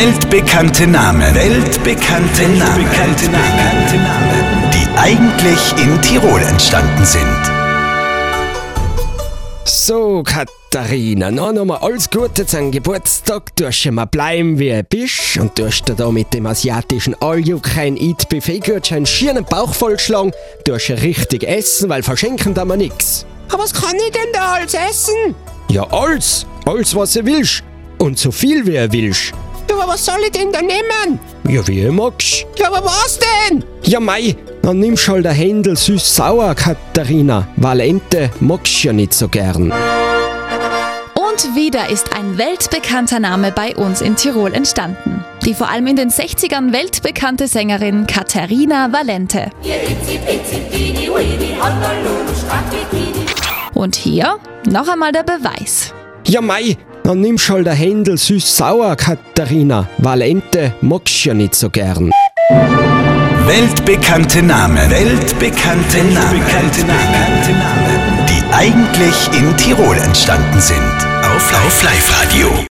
Weltbekannte Namen. Weltbekannte Namen. Weltbekannte Namen. Die eigentlich in Tirol entstanden sind. So, Katharina, noch einmal alles Gute zum Geburtstag. Du hast mal bleiben, wie du bist. Und du hast dir da mit dem asiatischen All-You-Can-Eat-Buffet-Gutschein schier einen Bauch vollschlagen. Du hast richtig essen, weil verschenken da mal nix. Aber was kann ich denn da alles essen? Ja, alles. Alles, was du willst. Und so viel, wie du willst. Aber was soll ich denn da nehmen? Ja, wie du magst. Ja, aber was denn? Ja, mei, dann nimmst halt der Händel süß-sauer, Katharina. Valente magst du ja nicht so gern. Und wieder ist ein weltbekannter Name bei uns in Tirol entstanden. Die vor allem in den 60ern weltbekannte Sängerin Katharina Valente. Und hier noch einmal der Beweis. Ja, mei, dann nimmst halt der Händel süß-sauer, Katharina. Valente magst du ja nicht so gern. Weltbekannte Namen. Weltbekannte Namen. Weltbekannte Namen. Die eigentlich in Tirol entstanden sind. Auf Live-Radio.